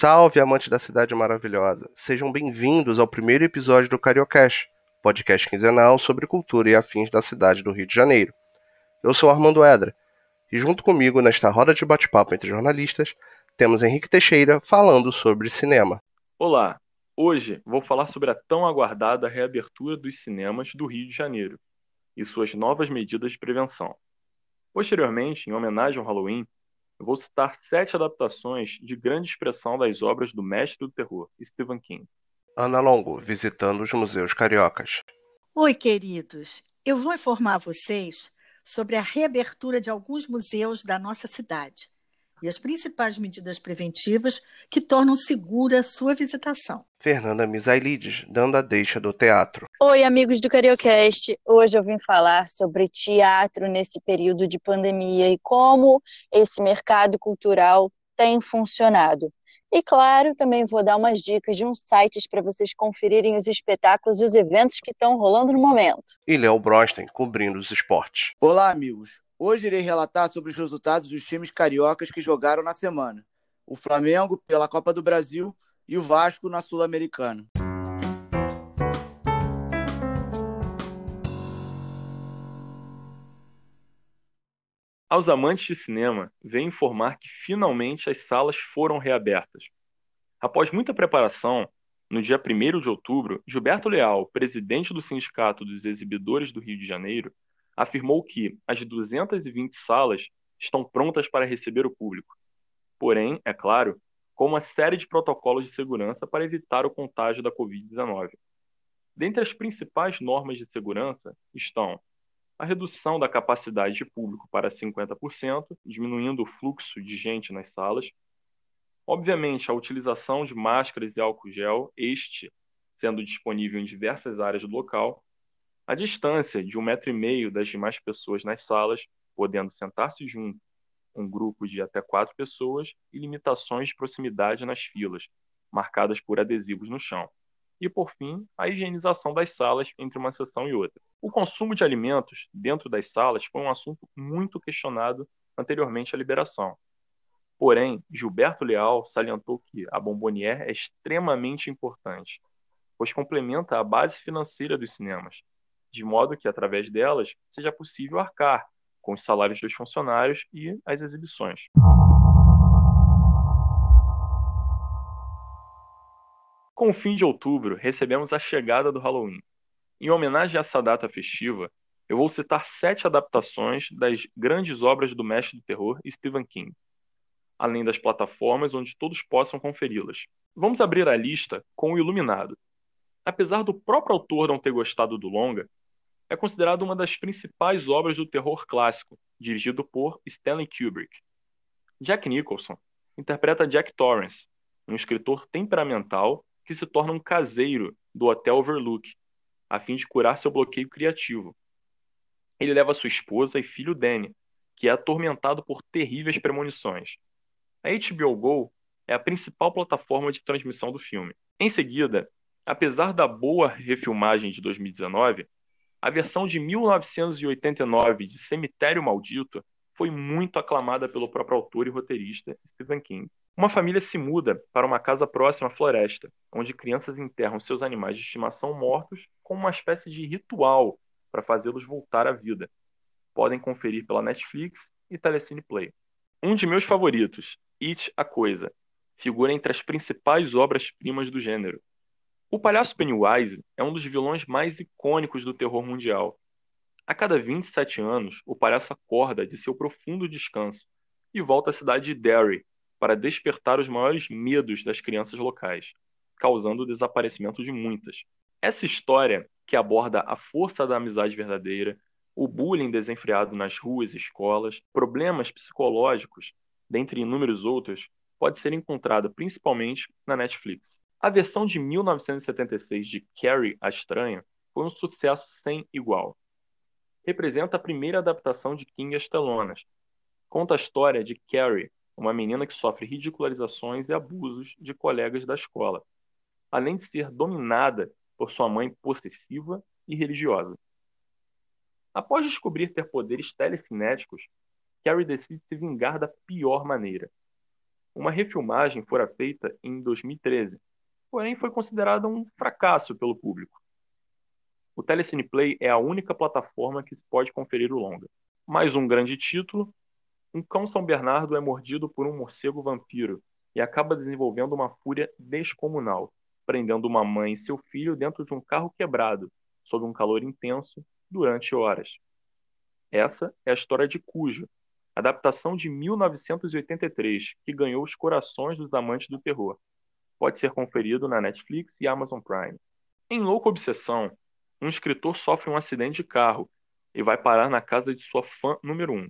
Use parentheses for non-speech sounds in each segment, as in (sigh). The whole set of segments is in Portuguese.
Salve, amante da cidade maravilhosa! Sejam bem-vindos ao primeiro episódio do Cariocast, podcast quinzenal sobre cultura e afins da cidade do Rio de Janeiro. Eu sou Armando Edra, e junto comigo nesta roda de bate-papo entre jornalistas, temos Henrique Teixeira falando sobre cinema. Olá, hoje vou falar sobre a tão aguardada reabertura dos cinemas do Rio de Janeiro e suas novas medidas de prevenção. Posteriormente, em homenagem ao Halloween, eu vou citar sete adaptações de grande expressão das obras do mestre do terror, Stephen King. Ana Longo, visitando os museus cariocas. Oi, queridos. Eu vou informar vocês sobre a reabertura de alguns museus da nossa cidade e as principais medidas preventivas que tornam segura sua visitação. Fernanda Misailides, dando a deixa do teatro. Oi, amigos do Cariocast. Hoje eu vim falar sobre teatro nesse período de pandemia e como esse mercado cultural tem funcionado. E claro, também vou dar umas dicas de uns sites para vocês conferirem os espetáculos e os eventos que estão rolando no momento. E Léo Brosten, cobrindo os esportes. Olá, amigos. Hoje irei relatar sobre os resultados dos times cariocas que jogaram na semana. O Flamengo pela Copa do Brasil e o Vasco na Sul-Americana. Aos amantes de cinema, vem informar que finalmente as salas foram reabertas. Após muita preparação, no dia 1 de outubro, Gilberto Leal, presidente do Sindicato dos Exibidores do Rio de Janeiro, afirmou que as 220 salas estão prontas para receber o público. Porém, é claro, com uma série de protocolos de segurança para evitar o contágio da Covid-19. Dentre as principais normas de segurança estão a redução da capacidade de público para 50%, diminuindo o fluxo de gente nas salas. Obviamente, a utilização de máscaras e álcool gel, este sendo disponível em diversas áreas do local, a distância de um metro e meio das demais pessoas nas salas, podendo sentar-se junto um grupo de até quatro pessoas e limitações de proximidade nas filas, marcadas por adesivos no chão. E, por fim, a higienização das salas entre uma sessão e outra. O consumo de alimentos dentro das salas foi um assunto muito questionado anteriormente à liberação. Porém, Gilberto Leal salientou que a Bombonier é extremamente importante, pois complementa a base financeira dos cinemas, de modo que, através delas, seja possível arcar com os salários dos funcionários e as exibições. Com o fim de outubro, recebemos a chegada do Halloween. Em homenagem a essa data festiva, eu vou citar sete adaptações das grandes obras do mestre do terror Stephen King, além das plataformas onde todos possam conferi-las. Vamos abrir a lista com O Iluminado. Apesar do próprio autor não ter gostado do longa, é considerado uma das principais obras do terror clássico, dirigido por Stanley Kubrick. Jack Nicholson interpreta Jack Torrance, um escritor temperamental que se torna um caseiro do Hotel Overlook, a fim de curar seu bloqueio criativo. Ele leva sua esposa e filho Danny, que é atormentado por terríveis premonições. A HBO Go é a principal plataforma de transmissão do filme. Em seguida, apesar da boa refilmagem de 2019, a versão de 1989 de Cemitério Maldito foi muito aclamada pelo próprio autor e roteirista Stephen King. Uma família se muda para uma casa próxima à floresta, onde crianças enterram seus animais de estimação mortos como uma espécie de ritual para fazê-los voltar à vida. Podem conferir pela Netflix e Telecine Play. Um de meus favoritos, It a Coisa, figura entre as principais obras-primas do gênero. O palhaço Pennywise é um dos vilões mais icônicos do terror mundial. A cada 27 anos, o palhaço acorda de seu profundo descanso e volta à cidade de Derry para despertar os maiores medos das crianças locais, causando o desaparecimento de muitas. Essa história, que aborda a força da amizade verdadeira, o bullying desenfreado nas ruas e escolas, problemas psicológicos, dentre inúmeros outros, pode ser encontrada principalmente na Netflix. A versão de 1976 de Carrie a Estranha foi um sucesso sem igual. Representa a primeira adaptação de King às telonas. Conta a história de Carrie, uma menina que sofre ridicularizações e abusos de colegas da escola, além de ser dominada por sua mãe possessiva e religiosa. Após descobrir ter poderes telecinéticos, Carrie decide se vingar da pior maneira. uma refilmagem fora feita em 2013, porém foi considerada um fracasso pelo público. O Telecine Play é a única plataforma que se pode conferir o longa. Mais um grande título, um cão São Bernardo é mordido por um morcego vampiro e acaba desenvolvendo uma fúria descomunal, prendendo uma mãe e seu filho dentro de um carro quebrado, sob um calor intenso, durante horas. Essa é a história de Cujo, adaptação de 1983, que ganhou os corações dos amantes do terror. Pode ser conferido na Netflix e Amazon Prime. Em Louca Obsessão, um escritor sofre um acidente de carro e vai parar na casa de sua fã número um,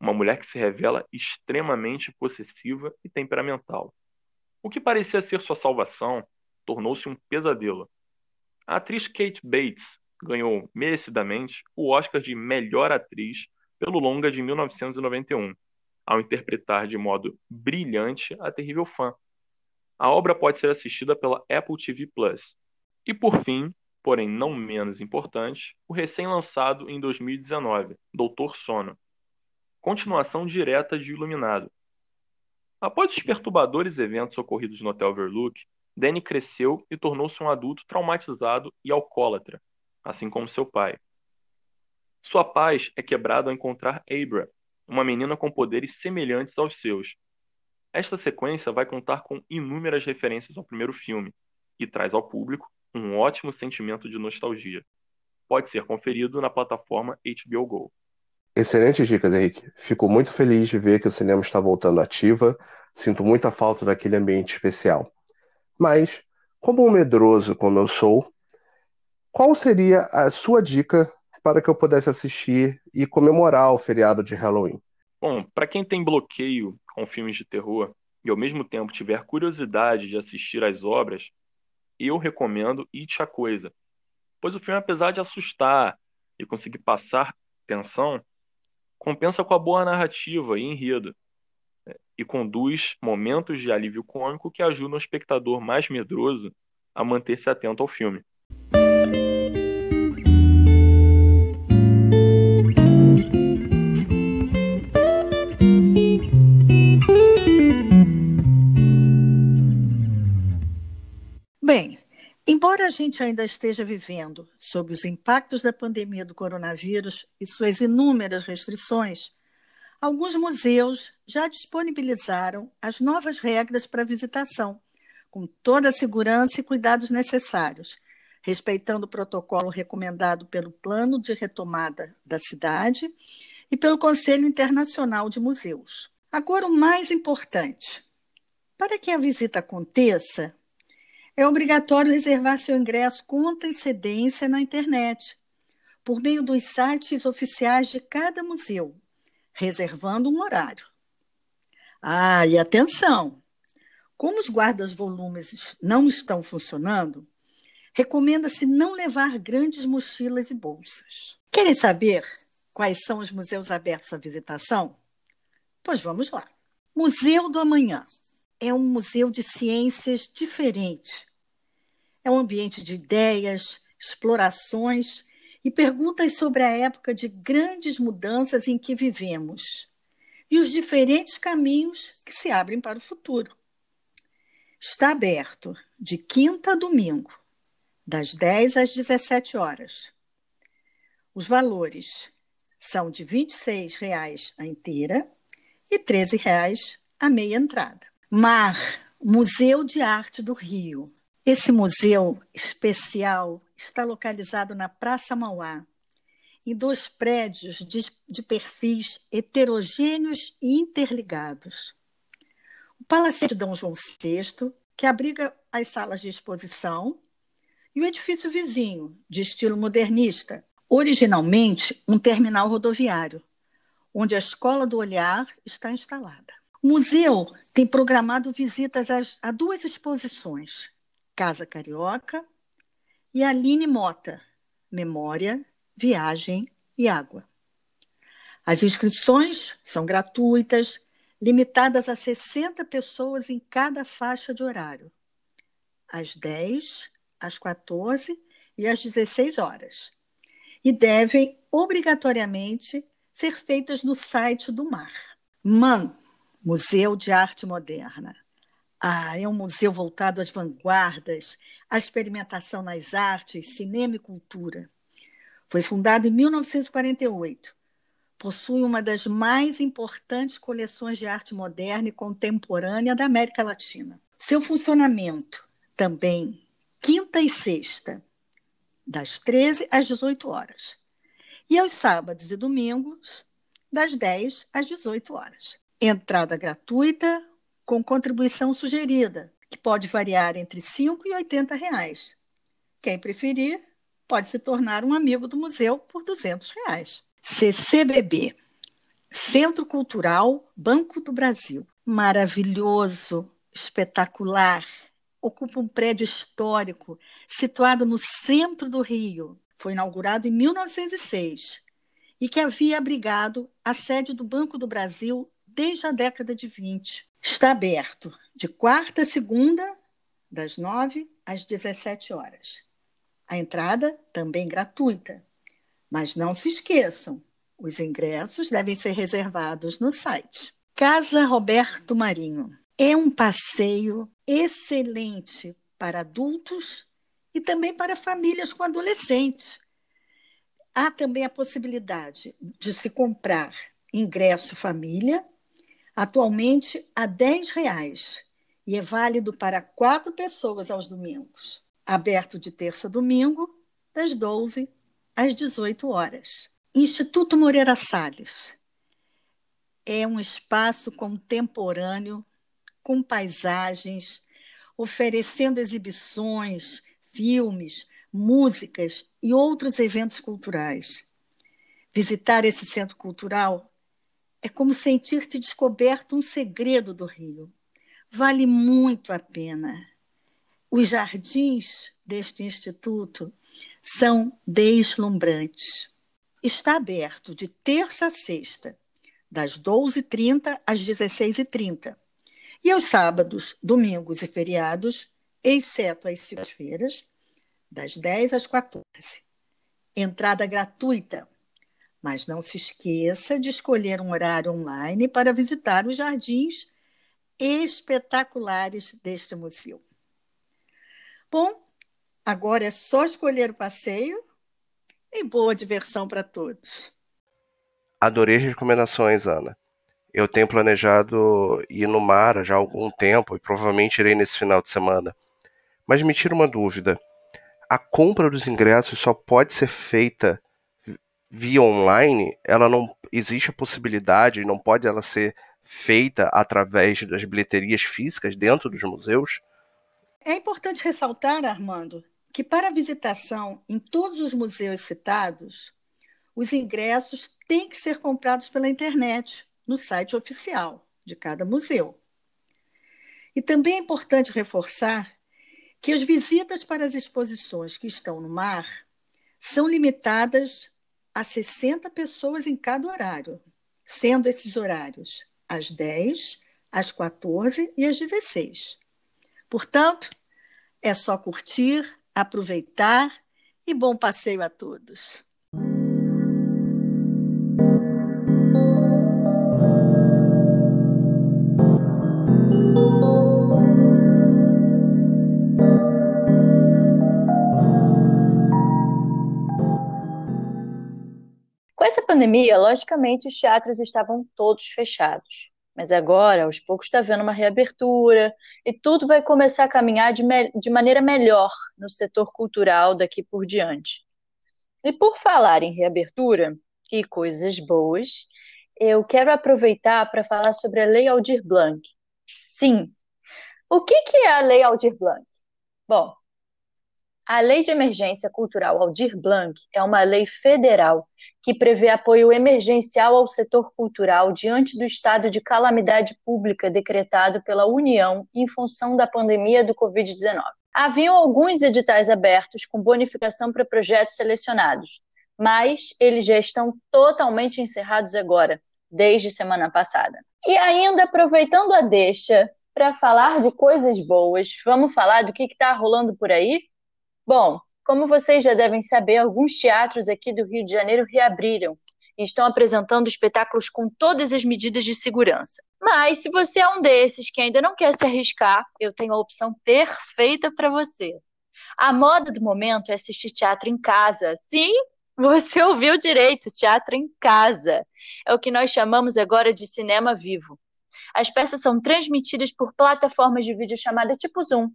uma mulher que se revela extremamente possessiva e temperamental. O que parecia ser sua salvação tornou-se um pesadelo. A atriz Kate Bates ganhou merecidamente o Oscar de melhor atriz pelo longa de 1991, ao interpretar de modo brilhante a terrível fã. A obra pode ser assistida pela Apple TV Plus. E por fim, porém não menos importante, o recém-lançado em 2019, Doutor Sono, continuação direta de Iluminado. Após os perturbadores eventos ocorridos no Hotel Overlook, Danny cresceu e tornou-se um adulto traumatizado e alcoólatra, assim como seu pai. Sua paz é quebrada ao encontrar Abra, uma menina com poderes semelhantes aos seus. Esta sequência vai contar com inúmeras referências ao primeiro filme e traz ao público um ótimo sentimento de nostalgia. Pode ser conferido na plataforma HBO Go. Excelentes dicas, Henrique. Fico muito feliz de ver que o cinema está voltando ativa. Sinto muita falta daquele ambiente especial. Mas, como um medroso como eu sou, qual seria a sua dica para que eu pudesse assistir e comemorar o feriado de Halloween? Bom, para quem tem bloqueio com filmes de terror e ao mesmo tempo tiver curiosidade de assistir às obras, eu recomendo It a Coisa. Pois o filme, apesar de assustar e conseguir passar tensão, compensa com a boa narrativa e enredo, né, e conduz momentos de alívio cômico que ajudam o espectador mais medroso a manter-se atento ao filme. Bem, Embora a gente ainda esteja vivendo sob os impactos da pandemia do coronavírus e suas inúmeras restrições, alguns museus já disponibilizaram as novas regras para visitação, com toda a segurança e cuidados necessários, respeitando o protocolo recomendado pelo Plano de Retomada da Cidade e pelo Conselho Internacional de Museus. Agora, o mais importante: para que a visita aconteça, é obrigatório reservar seu ingresso com antecedência na internet, por meio dos sites oficiais de cada museu, reservando um horário. Ah, e atenção! Como os guardas-volumes não estão funcionando, recomenda-se não levar grandes mochilas e bolsas. Querem saber quais são os museus abertos à visitação? Pois vamos lá. Museu do Amanhã é um museu de ciências diferente. É um ambiente de ideias, explorações e perguntas sobre a época de grandes mudanças em que vivemos e os diferentes caminhos que se abrem para o futuro. Está aberto de quinta a domingo, das 10 às 17 horas. Os valores são de R$ 26,00 a inteira e R$ 13,00 a meia entrada. Mar, Museu de Arte do Rio. Esse museu especial está localizado na Praça Mauá, em dois prédios de, de perfis heterogêneos e interligados. O Palacete Dom João VI, que abriga as salas de exposição, e o edifício vizinho, de estilo modernista, originalmente um terminal rodoviário, onde a Escola do Olhar está instalada. O museu tem programado visitas a duas exposições: Casa Carioca e Aline Mota, Memória, Viagem e Água. As inscrições são gratuitas, limitadas a 60 pessoas em cada faixa de horário, às 10, às 14 e às 16 horas, e devem obrigatoriamente ser feitas no site do MAR. MAN Museu de Arte Moderna. Ah, é um museu voltado às vanguardas, à experimentação nas artes, cinema e cultura. Foi fundado em 1948. Possui uma das mais importantes coleções de arte moderna e contemporânea da América Latina. Seu funcionamento também quinta e sexta, das 13 às 18 horas. E aos sábados e domingos, das 10 às 18 horas. Entrada gratuita com contribuição sugerida, que pode variar entre R$ 5 e 80 reais. Quem preferir, pode se tornar um amigo do museu por 200 reais. CCBB, Centro Cultural Banco do Brasil. Maravilhoso, espetacular. Ocupa um prédio histórico situado no centro do Rio. Foi inaugurado em 1906 e que havia abrigado a sede do Banco do Brasil desde a década de 20. Está aberto de quarta a segunda, das 9 às 17 horas. A entrada também gratuita. Mas não se esqueçam, os ingressos devem ser reservados no site. Casa Roberto Marinho. É um passeio excelente para adultos e também para famílias com adolescentes. Há também a possibilidade de se comprar ingresso família atualmente a R$ 10,00 e é válido para quatro pessoas aos domingos. Aberto de terça a domingo, das 12 às 18 horas. Instituto Moreira Salles é um espaço contemporâneo com paisagens, oferecendo exibições, filmes, músicas e outros eventos culturais. Visitar esse centro cultural é como sentir-te descoberto um segredo do Rio. Vale muito a pena. Os jardins deste instituto são deslumbrantes. Está aberto de terça a sexta, das 12h30 às 16h30. E aos sábados, domingos e feriados, exceto as segundas-feiras, das 10 às 14. Entrada gratuita mas não se esqueça de escolher um horário online para visitar os jardins espetaculares deste museu. Bom, agora é só escolher o passeio e boa diversão para todos. Adorei as recomendações, Ana. Eu tenho planejado ir no mar já há algum tempo e provavelmente irei nesse final de semana. Mas me tira uma dúvida: a compra dos ingressos só pode ser feita via online, ela não existe a possibilidade, não pode ela ser feita através das bilheterias físicas dentro dos museus? É importante ressaltar, Armando, que para a visitação em todos os museus citados, os ingressos têm que ser comprados pela internet, no site oficial de cada museu. E também é importante reforçar que as visitas para as exposições que estão no mar são limitadas a 60 pessoas em cada horário, sendo esses horários às 10, às 14 e às 16. Portanto, é só curtir, aproveitar e bom passeio a todos. Pandemia, logicamente, os teatros estavam todos fechados. Mas agora, aos poucos, está havendo uma reabertura e tudo vai começar a caminhar de, de maneira melhor no setor cultural daqui por diante. E por falar em reabertura e coisas boas, eu quero aproveitar para falar sobre a Lei Aldir Blanc. Sim. O que, que é a Lei Aldir Blanc? Bom, a Lei de Emergência Cultural Aldir Blanc é uma lei federal que prevê apoio emergencial ao setor cultural diante do estado de calamidade pública decretado pela União em função da pandemia do Covid-19. Haviam alguns editais abertos com bonificação para projetos selecionados, mas eles já estão totalmente encerrados agora, desde semana passada. E ainda aproveitando a deixa para falar de coisas boas, vamos falar do que está rolando por aí? Bom, como vocês já devem saber, alguns teatros aqui do Rio de Janeiro reabriram e estão apresentando espetáculos com todas as medidas de segurança. Mas se você é um desses que ainda não quer se arriscar, eu tenho a opção perfeita para você. A moda do momento é assistir teatro em casa. Sim, você (laughs) ouviu direito, teatro em casa. É o que nós chamamos agora de cinema vivo. As peças são transmitidas por plataformas de vídeo chamada tipo Zoom.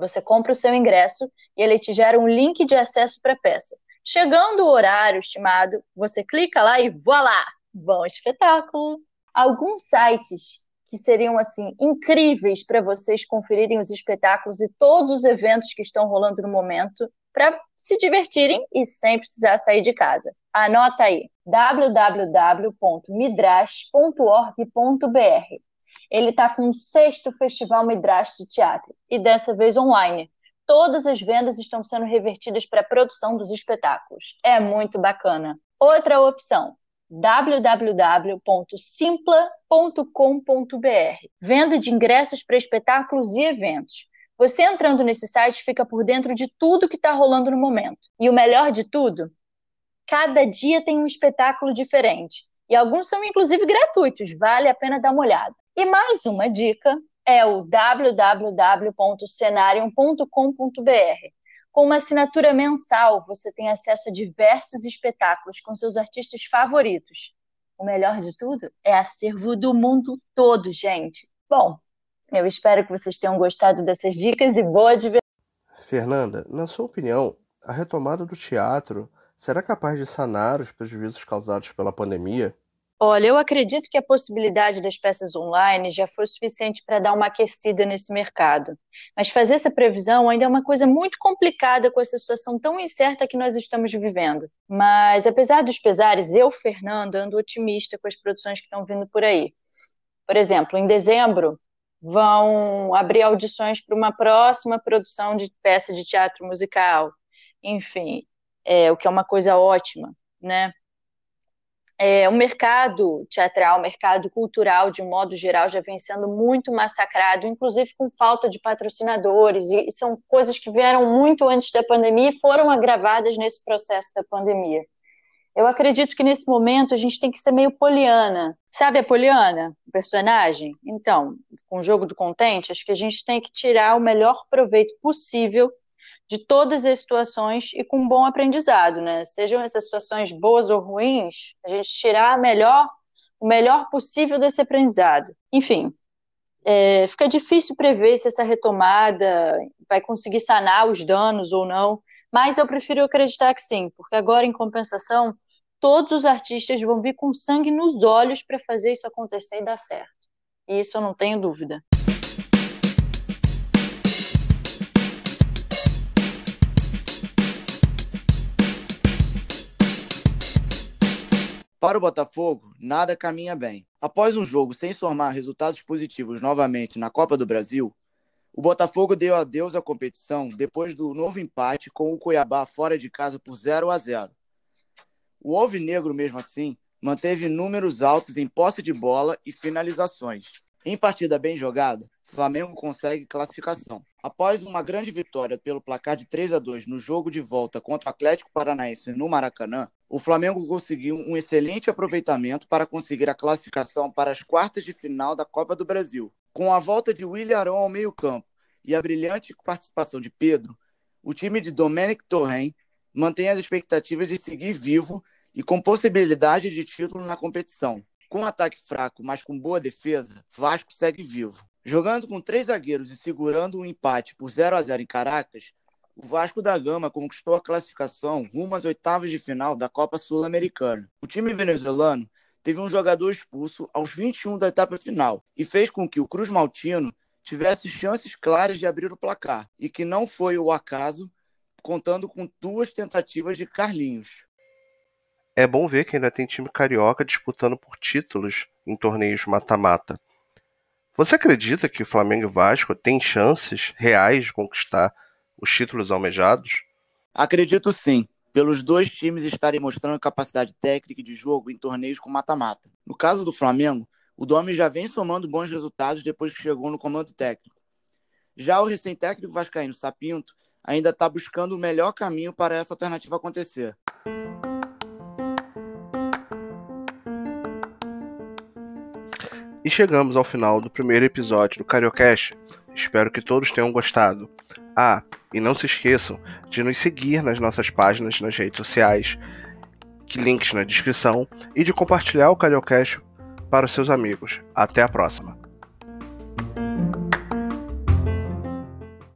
Você compra o seu ingresso e ele te gera um link de acesso para a peça. Chegando o horário estimado, você clica lá e voilá! Bom espetáculo! Alguns sites que seriam assim incríveis para vocês conferirem os espetáculos e todos os eventos que estão rolando no momento para se divertirem e sem precisar sair de casa. Anota aí: www.midrash.org.br. Ele está com o sexto Festival Midrash de Teatro e dessa vez online. Todas as vendas estão sendo revertidas para a produção dos espetáculos. É muito bacana. Outra opção: www.simpla.com.br. Venda de ingressos para espetáculos e eventos. Você entrando nesse site fica por dentro de tudo que está rolando no momento. E o melhor de tudo, cada dia tem um espetáculo diferente. E alguns são inclusive gratuitos, vale a pena dar uma olhada. E mais uma dica é o www.cenarium.com.br. Com uma assinatura mensal, você tem acesso a diversos espetáculos com seus artistas favoritos. O melhor de tudo é acervo do mundo todo, gente. Bom, eu espero que vocês tenham gostado dessas dicas e boa diversão. Fernanda, na sua opinião, a retomada do teatro será capaz de sanar os prejuízos causados pela pandemia? Olha, eu acredito que a possibilidade das peças online já foi suficiente para dar uma aquecida nesse mercado. Mas fazer essa previsão ainda é uma coisa muito complicada com essa situação tão incerta que nós estamos vivendo. Mas, apesar dos pesares, eu, Fernando, ando otimista com as produções que estão vindo por aí. Por exemplo, em dezembro, vão abrir audições para uma próxima produção de peça de teatro musical. Enfim, é, o que é uma coisa ótima, né? É, o mercado teatral, o mercado cultural, de um modo geral, já vem sendo muito massacrado, inclusive com falta de patrocinadores, e, e são coisas que vieram muito antes da pandemia e foram agravadas nesse processo da pandemia. Eu acredito que nesse momento a gente tem que ser meio poliana. Sabe a poliana, o personagem? Então, com o jogo do contente, acho que a gente tem que tirar o melhor proveito possível de todas as situações e com um bom aprendizado, né? Sejam essas situações boas ou ruins, a gente tirar melhor, o melhor possível desse aprendizado. Enfim, é, fica difícil prever se essa retomada vai conseguir sanar os danos ou não, mas eu prefiro acreditar que sim, porque agora, em compensação, todos os artistas vão vir com sangue nos olhos para fazer isso acontecer e dar certo. E isso eu não tenho dúvida. Para o Botafogo, nada caminha bem. Após um jogo sem somar resultados positivos novamente na Copa do Brasil, o Botafogo deu adeus à competição depois do novo empate com o Cuiabá fora de casa por 0 a 0. O Alvinegro, mesmo assim, manteve números altos em posse de bola e finalizações. Em partida bem jogada, Flamengo consegue classificação. Após uma grande vitória pelo placar de 3 a 2 no jogo de volta contra o Atlético Paranaense no Maracanã, o Flamengo conseguiu um excelente aproveitamento para conseguir a classificação para as quartas de final da Copa do Brasil. Com a volta de William Arão ao meio-campo e a brilhante participação de Pedro, o time de Domenic Torren mantém as expectativas de seguir vivo e com possibilidade de título na competição. Com um ataque fraco, mas com boa defesa, Vasco segue vivo. Jogando com três zagueiros e segurando um empate por 0 a 0 em Caracas, o Vasco da Gama conquistou a classificação rumo às oitavas de final da Copa Sul-Americana. O time venezuelano teve um jogador expulso aos 21 da etapa final e fez com que o Cruz Maltino tivesse chances claras de abrir o placar, e que não foi o acaso, contando com duas tentativas de Carlinhos. É bom ver que ainda tem time carioca disputando por títulos em torneios mata-mata. Você acredita que o Flamengo e Vasco têm chances reais de conquistar os títulos almejados? Acredito sim, pelos dois times estarem mostrando capacidade técnica de jogo em torneios com mata-mata. No caso do Flamengo, o Domi já vem somando bons resultados depois que chegou no comando técnico. Já o recém-técnico vascaíno Sapinto ainda está buscando o melhor caminho para essa alternativa acontecer. E chegamos ao final do primeiro episódio do Cariocast. Espero que todos tenham gostado. Ah, e não se esqueçam de nos seguir nas nossas páginas nas redes sociais, links na descrição, e de compartilhar o Cariocast para os seus amigos. Até a próxima!